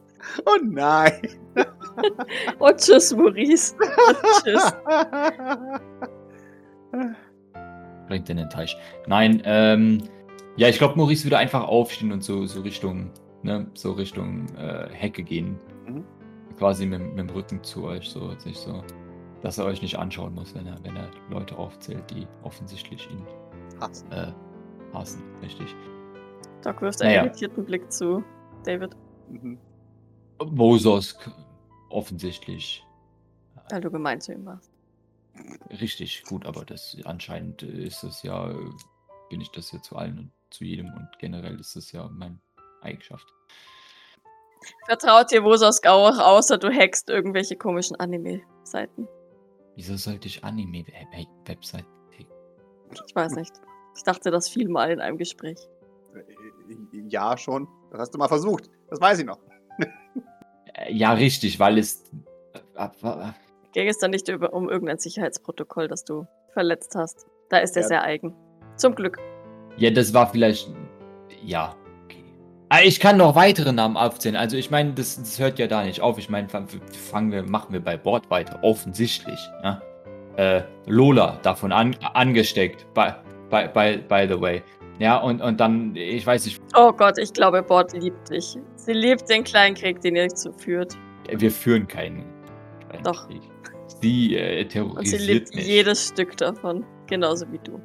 Oh nein. *laughs* Und tschüss, Maurice. Und tschüss. *laughs* Bringt in den Teich. Nein, ähm, ja, ich glaube, Maurice würde einfach aufstehen und so, so Richtung, ne, so Richtung äh, Hecke gehen. Quasi mit, mit dem Rücken zu euch, so, sich so, dass er euch nicht anschauen muss, wenn er, wenn er Leute aufzählt, die offensichtlich ihn Hassen. äh, hassen. Richtig. Doc wirft einen Naja. irritierten Blick zu David, Mhm. Bososk offensichtlich weil du gemein zu ihm warst. richtig gut, aber das anscheinend ist es ja, äh, bin ich das ja zu allen und zu jedem und generell ist es ja meine Eigenschaft. Vertraut dir Wososk auch, außer du hackst irgendwelche komischen Anime-Seiten. Wieso sollte ich Anime-Webseiten Ich weiß nicht. Ich dachte das viel mal in einem Gespräch. Äh, Ja, schon. Das hast du mal versucht. Das weiß ich noch. Äh, Ja, richtig, weil es. äh, Ging es dann nicht über, um irgendein Sicherheitsprotokoll, das du verletzt hast. Da ist er Ja. sehr eigen. Zum Glück. Ja, das war vielleicht. Ja, ich kann noch weitere Namen aufzählen. Also, ich meine, das, das hört ja da nicht auf. Ich meine, fang- fangen wir, machen wir bei Bord weiter. Offensichtlich. Ja? Äh, Lola davon an, angesteckt. By, by, by, by the way. Ja, und, und dann, ich weiß nicht, Oh Gott, ich glaube, Bord liebt dich. Sie liebt den kleinen Krieg, den ihr zu führt. wir führen keinen. keinen Doch. Krieg. Sie äh, Und sie terrorisiert liebt mich. jedes Stück davon. Genauso wie du.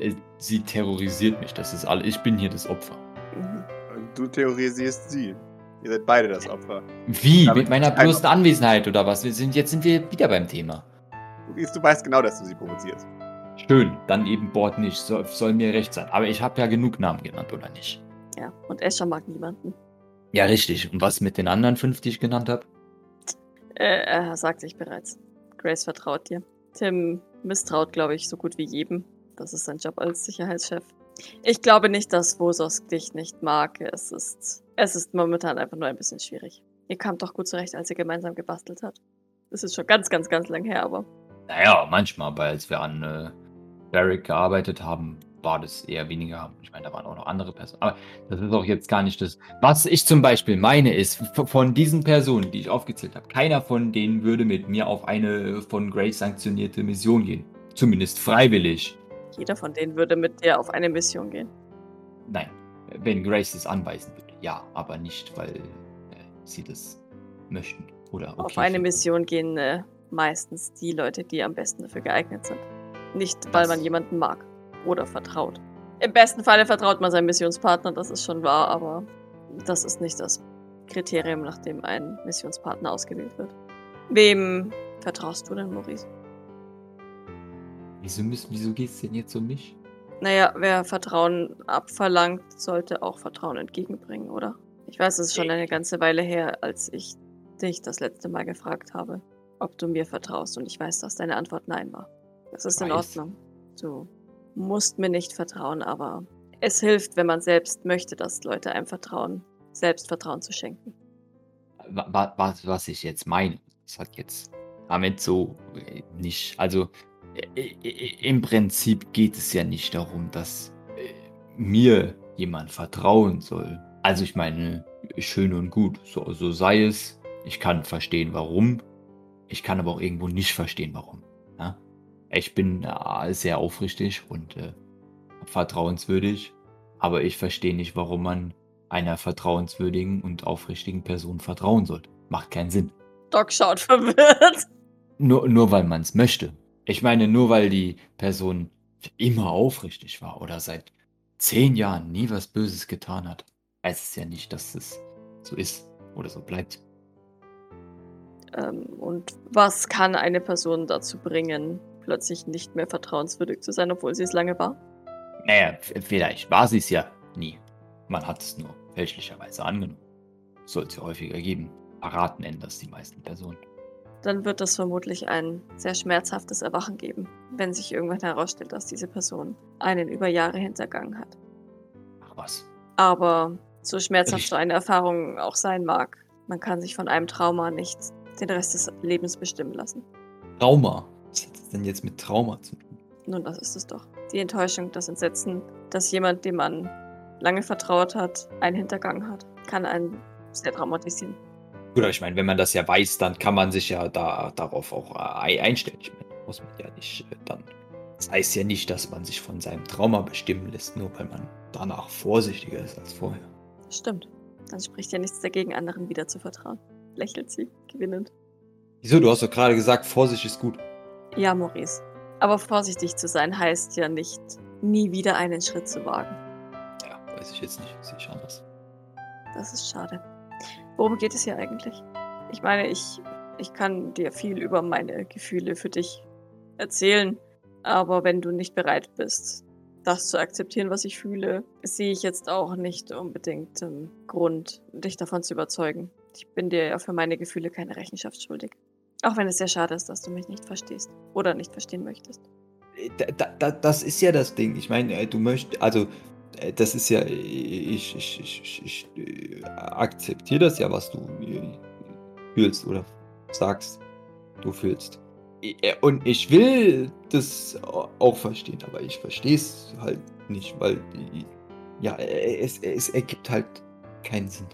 Äh, Sie terrorisiert mich. Das ist alles. Ich bin hier das Opfer. Mhm. Du terrorisierst sie. Ihr seid beide das Opfer. Wie? Damit Mit meiner bloßen Anwesenheit oder was? Wir sind, jetzt sind wir wieder beim Thema. Du weißt genau, dass du sie provozierst. Schön, dann eben Bord nicht. Soll, soll mir recht sein. Aber ich habe ja genug Namen genannt, oder nicht? Ja, und Escher mag niemanden. Ja, richtig. Und was mit den anderen fünf, die ich genannt habe? Äh, er sagt sich bereits. Grace vertraut dir. Tim misstraut, glaube ich, so gut wie jedem. Das ist sein Job als Sicherheitschef. Ich glaube nicht, dass Wososk dich nicht mag. Es ist, es ist momentan einfach nur ein bisschen schwierig. Ihr kamt doch gut zurecht, als ihr gemeinsam gebastelt habt. Das ist schon ganz, ganz, ganz lang her, aber Naja, manchmal, weil als wir an äh, Barrick gearbeitet haben, war das eher weniger. Ich meine, da waren auch noch andere Personen. Aber das ist auch jetzt gar nicht das. Was ich zum Beispiel meine, ist, von diesen Personen, die ich aufgezählt habe, keiner von denen würde mit mir auf eine von Grace sanktionierte Mission gehen. Zumindest freiwillig. Jeder von denen würde mit dir auf eine Mission gehen. Nein, wenn Grace es anweisen würde. Ja, aber nicht, weil äh, sie das möchten. Oder okay auf eine finden. Mission gehen äh, meistens die Leute, die am besten dafür geeignet sind. Nicht, weil Das- man jemanden mag oder vertraut. Im besten Falle vertraut man seinem Missionspartner, das ist schon wahr, aber das ist nicht das Kriterium, nach dem ein Missionspartner ausgewählt wird. Wem vertraust du denn, Maurice? Wieso, müssen, wieso geht es denn jetzt um mich? Naja, wer Vertrauen abverlangt, sollte auch Vertrauen entgegenbringen, oder? Ich weiß, es ist schon eine ganze Weile her, als ich dich das letzte Mal gefragt habe, ob du mir vertraust. Und ich weiß, dass deine Antwort Nein war. Das ist in. Ordnung. Du musst mir nicht vertrauen, aber es hilft, wenn man selbst möchte, dass Leute einem vertrauen, selbst Vertrauen zu schenken. wa- was, was ich jetzt meine, das hat jetzt damit so äh, nicht. Also im Prinzip geht es ja nicht darum, dass äh, mir jemand vertrauen soll. Also ich meine, schön und gut, so, so sei es. Ich kann verstehen, warum. Ich kann aber auch irgendwo nicht verstehen, warum. Ja? Ich bin äh, sehr aufrichtig und äh, vertrauenswürdig, aber ich verstehe nicht, warum man einer vertrauenswürdigen und aufrichtigen Person vertrauen sollte. Macht keinen Sinn. Doc schaut verwirrt. Nur, nur weil man es möchte. Ich meine, nur weil die Person immer aufrichtig war oder seit zehn Jahren nie was Böses getan hat, heißt es ja nicht, dass es so ist oder so bleibt. Ähm, und was kann eine Person dazu bringen, plötzlich nicht mehr vertrauenswürdig zu sein, obwohl sie es lange war? Naja, vielleicht war sie es ja nie. Man hat es nur fälschlicherweise angenommen. Soll es ja häufiger geben. Parat nennen das die meisten Personen. Dann wird es vermutlich ein sehr schmerzhaftes Erwachen geben, wenn sich irgendwann herausstellt, dass diese Person einen über Jahre hintergangen hat. was. Aber so schmerzhaft so eine Erfahrung auch sein mag, man kann sich von einem Trauma nicht den Rest des Lebens bestimmen lassen. Trauma. Was hat das denn jetzt mit Trauma zu tun? Nun, das ist es doch. Die Enttäuschung, das Entsetzen, dass jemand, dem man lange vertraut hat, einen Hintergang hat, kann einen sehr traumatisieren. Gut, aber ich meine, wenn man das ja weiß, dann kann man sich ja da darauf auch äh, einstellen. Ich meine, muss man ja nicht äh, dann. Das heißt ja nicht, dass man sich von seinem Trauma bestimmen lässt, nur weil man danach vorsichtiger ist als vorher. Stimmt. Dann spricht ja nichts dagegen, anderen wieder zu vertrauen. Lächelt sie, gewinnend. Wieso? Du hast doch gerade gesagt, Vorsicht ist gut. Ja, Maurice. Aber vorsichtig zu sein heißt ja nicht, nie wieder einen Schritt zu wagen. Ja, weiß ich jetzt nicht. Sehe ich anders. Das ist schade. Worum geht es hier eigentlich? Ich meine, ich, ich kann dir viel über meine Gefühle für dich erzählen, aber wenn du nicht bereit bist, das zu akzeptieren, was ich fühle, sehe ich jetzt auch nicht unbedingt ähm, Grund, dich davon zu überzeugen. Ich bin dir ja für meine Gefühle keine Rechenschaft schuldig. Auch wenn es sehr schade ist, dass du mich nicht verstehst oder nicht verstehen möchtest. Da, da, da, das ist ja das Ding. Ich meine, äh, du möchtest, also, äh, das ist ja, ich, ich, ich, ich, ich äh, akzeptiere das ja, was du äh, fühlst oder sagst, du fühlst. Äh, Und ich will das auch verstehen, aber ich verstehe es halt nicht, weil, ja, äh, es, es ergibt halt keinen Sinn.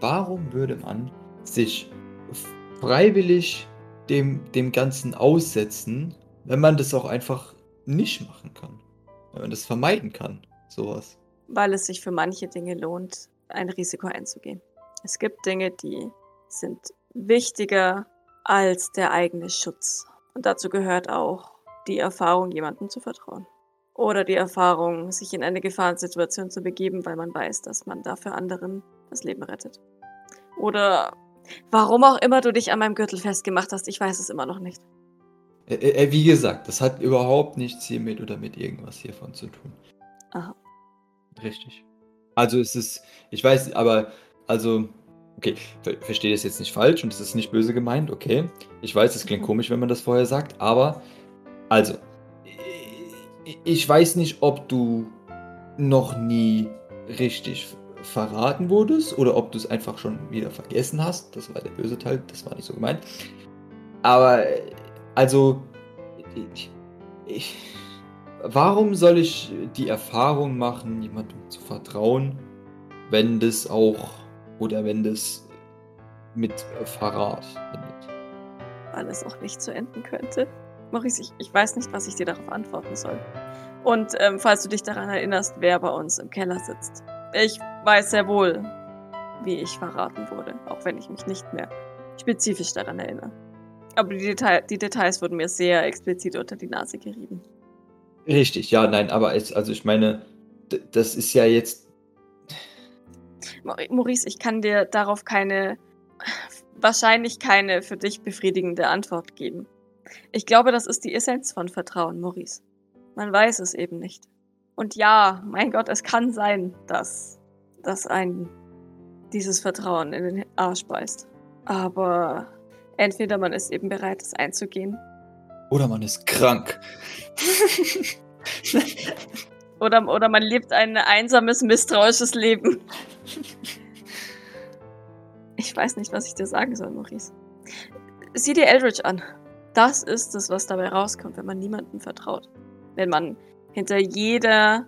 Warum würde man sich freiwillig dem, dem Ganzen aussetzen, wenn man das auch einfach nicht machen kann? Wenn man das vermeiden kann, sowas. Weil es sich für manche Dinge lohnt, ein Risiko einzugehen. Es gibt Dinge, die sind wichtiger als der eigene Schutz. Und dazu gehört auch die Erfahrung, jemandem zu vertrauen. Oder die Erfahrung, sich in eine Gefahrensituation zu begeben, weil man weiß, dass man dafür anderen das Leben rettet. Oder warum auch immer du dich an meinem Gürtel festgemacht hast, ich weiß es immer noch nicht. Äh, äh, wie gesagt, das hat überhaupt nichts hiermit oder mit irgendwas hiervon zu tun. Aha. Richtig. Also es ist, ich weiß, aber, also, okay, ver verstehe das jetzt nicht falsch und es ist nicht böse gemeint, okay. Ich weiß, es klingt Mhm. komisch, wenn man das vorher sagt, aber, also, ich- ich weiß nicht, ob du noch nie richtig verraten wurdest oder ob du es einfach schon wieder vergessen hast. Das war der böse Teil, das war nicht so gemeint. Aber, also, ich, ich, warum soll ich die Erfahrung machen, jemandem zu vertrauen, wenn das auch, oder wenn das mit Verrat endet? weil es auch nicht so enden könnte. Maurice, ich, ich weiß nicht, was ich dir darauf antworten soll. Und ähm, falls du dich daran erinnerst, wer bei uns im Keller sitzt. Ich weiß sehr wohl, wie ich verraten wurde, auch wenn ich mich nicht mehr spezifisch daran erinnere. Aber die, Detail, die Details wurden mir sehr explizit unter die Nase gerieben. Richtig, ja, nein, aber es, also ich meine, das ist ja jetzt, Mauri- Maurice, ich kann dir darauf keine, wahrscheinlich keine für dich befriedigende Antwort geben. Ich glaube, das ist die Essenz von Vertrauen, Maurice. Man weiß es eben nicht. Und ja, mein Gott, es kann sein, dass, dass ein dieses Vertrauen in den Arsch beißt. Aber entweder man ist eben bereit, es einzugehen, oder man ist krank. *laughs* oder, oder man lebt ein einsames, misstrauisches Leben. Ich weiß nicht, was ich dir sagen soll, Maurice. Sieh dir Eldridge an. Das ist es, was dabei rauskommt, wenn man niemandem vertraut. Wenn man hinter jeder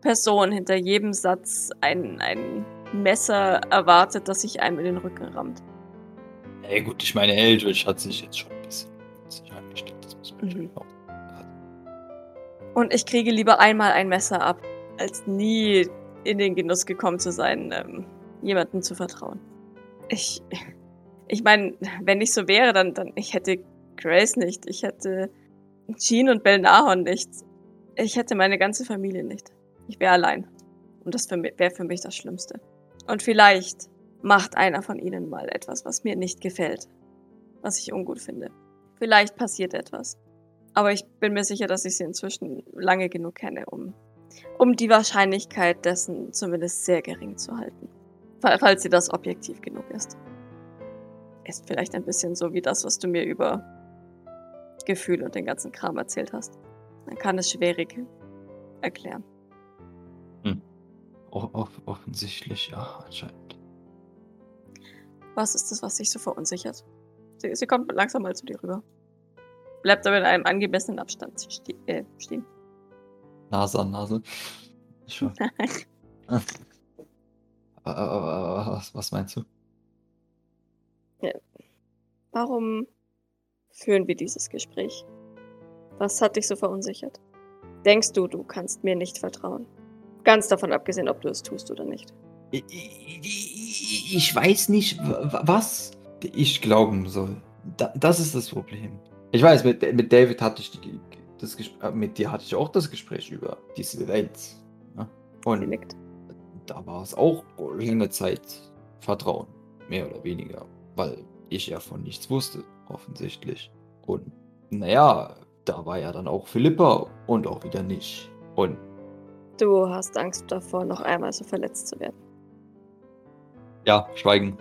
Person, hinter jedem Satz ein, ein Messer erwartet, das sich einem in den Rücken rammt. Ja gut, ich meine, Eldridge hat sich jetzt schon ein bisschen sich angestellt. Das muss man Mhm. auch. Und ich kriege lieber einmal ein Messer ab, als nie in den Genuss gekommen zu sein, ähm, jemandem zu vertrauen. Ich, ich meine, wenn ich so wäre, dann, dann, ich hätte Grace nicht, ich hätte Jean und Belnahon nicht, ich hätte meine ganze Familie nicht. Ich wäre allein. Und das wäre für mich das Schlimmste. Und vielleicht macht einer von ihnen mal etwas, was mir nicht gefällt, was ich ungut finde. Vielleicht passiert etwas. Aber ich bin mir sicher, dass ich sie inzwischen lange genug kenne, um, um die Wahrscheinlichkeit dessen zumindest sehr gering zu halten. Fa- Falls sie das objektiv genug ist. Ist vielleicht ein bisschen so wie das, was du mir über Gefühl und den ganzen Kram erzählt hast. Man kann es schwierig erklären. O off offensichtlich, ja, anscheinend. Was ist das, was dich so verunsichert? Sie, sie kommt langsam mal zu dir rüber. Bleibt aber in einem angemessenen Abstand ste äh, stehen. Nase an Nase. Schon. *laughs* Was, was meinst du? Warum führen wir dieses Gespräch? Was hat dich so verunsichert? Denkst du, du kannst mir nicht vertrauen? Ganz davon abgesehen, ob du es tust oder nicht. Ich, weiß nicht, was. Ich glauben soll. Da, das ist das Problem. Ich weiß, mit, mit David hatte ich die, das Gespräch, mit dir hatte ich auch das Gespräch über diese Welt. Ne? Und nickt. da war es auch lange Zeit Vertrauen, mehr oder weniger, weil ich ja von nichts wusste, offensichtlich. Und naja, da war ja dann auch Philippa und auch wieder nicht. Und Du hast Angst davor, noch einmal so verletzt zu werden. ja, Schweigen.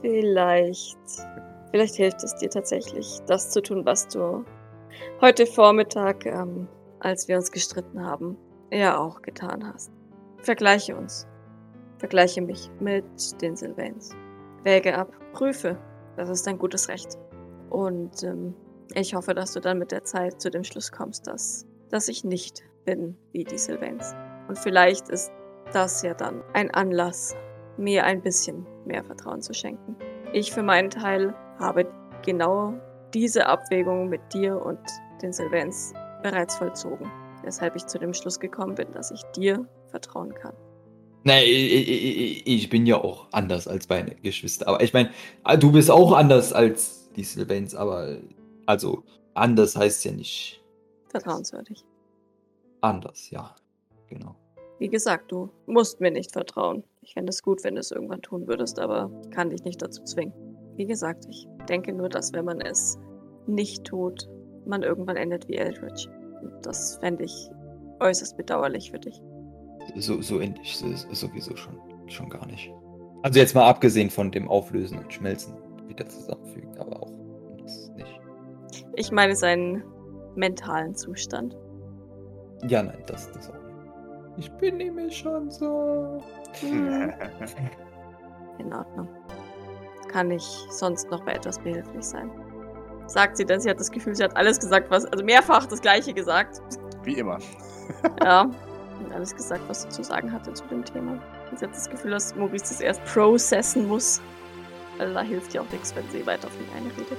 Vielleicht. Vielleicht hilft es dir tatsächlich, das zu tun, was du heute Vormittag, ähm, als wir uns gestritten haben, ja auch getan hast. Vergleiche uns. Vergleiche mich mit den Sylvains. Wäge ab. Prüfe. Das ist dein gutes Recht. Und ähm, ich hoffe, dass du dann mit der Zeit zu dem Schluss kommst, dass, dass ich nicht bin wie die Sylvains. Und vielleicht ist das ja dann ein Anlass, mir ein bisschen mehr Vertrauen zu schenken. Ich für meinen Teil habe genau diese Abwägung mit dir und den Sylvains bereits vollzogen, weshalb ich zu dem Schluss gekommen bin, dass ich dir vertrauen kann. Nee, ich, ich, bin ja auch anders als meine Geschwister. Aber ich meine, du bist auch anders als die Sylvains, aber also anders heißt ja nicht Vertrauenswürdig. anders, ja. Genau. Wie gesagt, du musst mir nicht vertrauen. Ich fände es gut, wenn du es irgendwann tun würdest, aber kann dich nicht dazu zwingen. Wie gesagt, ich denke nur, dass wenn man es nicht tut, man irgendwann endet wie Eldritch. Und das fände ich äußerst bedauerlich für dich. So, so es sowieso schon, schon gar nicht. Also jetzt mal abgesehen von dem Auflösen und Schmelzen wieder zusammenfügen, aber auch das nicht. Ich meine seinen mentalen Zustand. Ja, nein, das, das auch nicht. Ich bin nämlich schon so. Hm, *laughs* in Ordnung. Kann ich sonst noch bei etwas behilflich sein? Sagt sie denn, sie hat das Gefühl, sie hat alles gesagt, was, also mehrfach das Gleiche gesagt. Wie immer. *laughs* Ja. Und alles gesagt, was sie zu sagen hatte zu dem Thema. Und sie hat das Gefühl, dass Maurice das erst processen muss. Also da hilft ja auch nichts, wenn sie weiter auf ihn einredet.